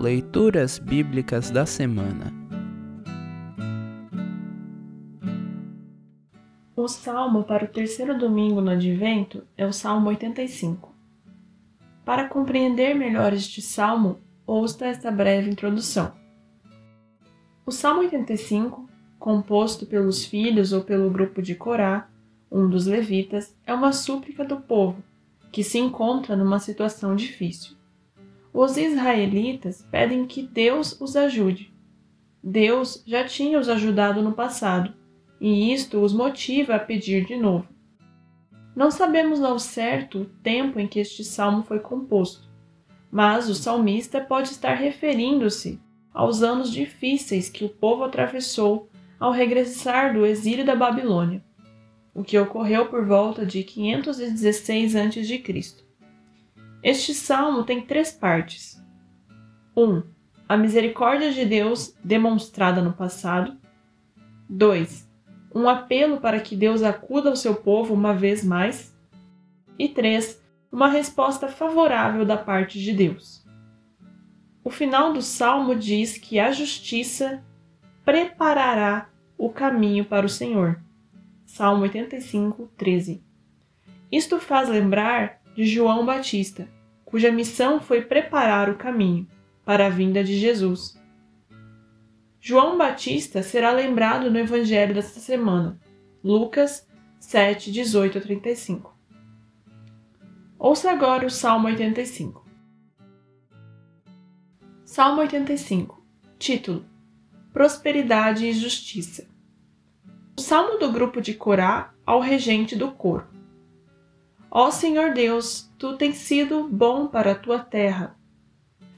Leituras Bíblicas da Semana O salmo para o terceiro domingo no Advento é o Salmo 85. Para compreender melhor este salmo, ouça esta breve introdução. O Salmo 85, composto pelos filhos ou pelo grupo de Corá, um dos levitas, é uma súplica do povo, que se encontra numa situação difícil. Os israelitas pedem que Deus os ajude. Deus já tinha os ajudado no passado, e isto os motiva a pedir de novo. Não sabemos ao certo o tempo em que este salmo foi composto, mas o salmista pode estar referindo-se aos anos difíceis que o povo atravessou ao regressar do exílio da Babilônia o que ocorreu por volta de 516 a.C. Este salmo tem três partes. 1. Um, a misericórdia de Deus demonstrada no passado. 2. Um apelo para que Deus acuda ao seu povo uma vez mais. E 3. Uma resposta favorável da parte de Deus. O final do salmo diz que a justiça preparará o caminho para o Senhor. Salmo 85, 13. Isto faz lembrar de João Batista, cuja missão foi preparar o caminho para a vinda de Jesus. João Batista será lembrado no Evangelho desta semana, Lucas 7, 18 a 35. Ouça agora o Salmo 85. Salmo 85 Título: Prosperidade e Justiça. O salmo do grupo de Corá ao regente do coro. Ó Senhor Deus, tu tens sido bom para a tua terra.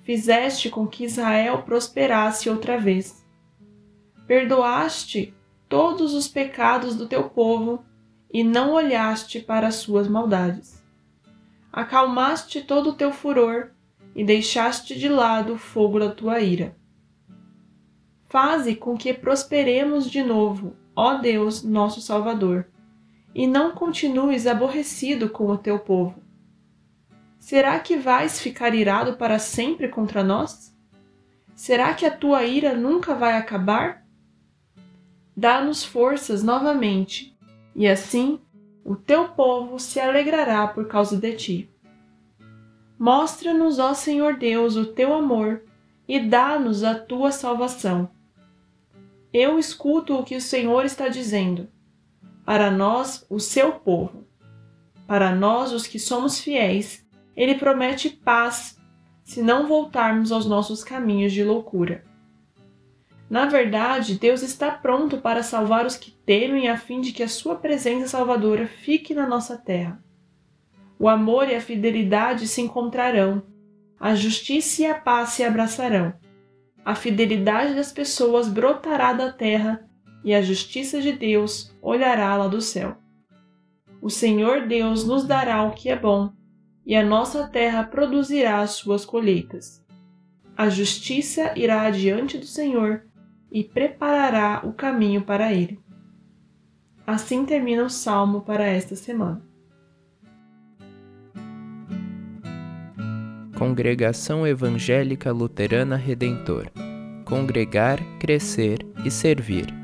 Fizeste com que Israel prosperasse outra vez. Perdoaste todos os pecados do teu povo e não olhaste para as suas maldades. Acalmaste todo o teu furor e deixaste de lado o fogo da tua ira. Faze com que prosperemos de novo ó Deus, nosso Salvador, e não continues aborrecido com o teu povo. Será que vais ficar irado para sempre contra nós? Será que a tua ira nunca vai acabar? Dá-nos forças novamente, e assim o teu povo se alegrará por causa de ti. Mostra-nos, ó Senhor Deus, o teu amor e dá-nos a tua salvação eu escuto o que o Senhor está dizendo. Para nós, o seu povo, para nós, os que somos fiéis, ele promete paz se não voltarmos aos nossos caminhos de loucura. Na verdade, Deus está pronto para salvar os que temem a fim de que a sua presença salvadora fique na nossa terra. O amor e a fidelidade se encontrarão, a justiça e a paz se abraçarão a fidelidade das pessoas brotará da terra e a justiça de Deus olhará lá do céu. O Senhor Deus nos dará o que é bom, e a nossa terra produzirá as suas colheitas. A justiça irá adiante do Senhor e preparará o caminho para ele. Assim termina o salmo para esta semana. Congregação Evangélica Luterana Redentor Congregar, Crescer e Servir.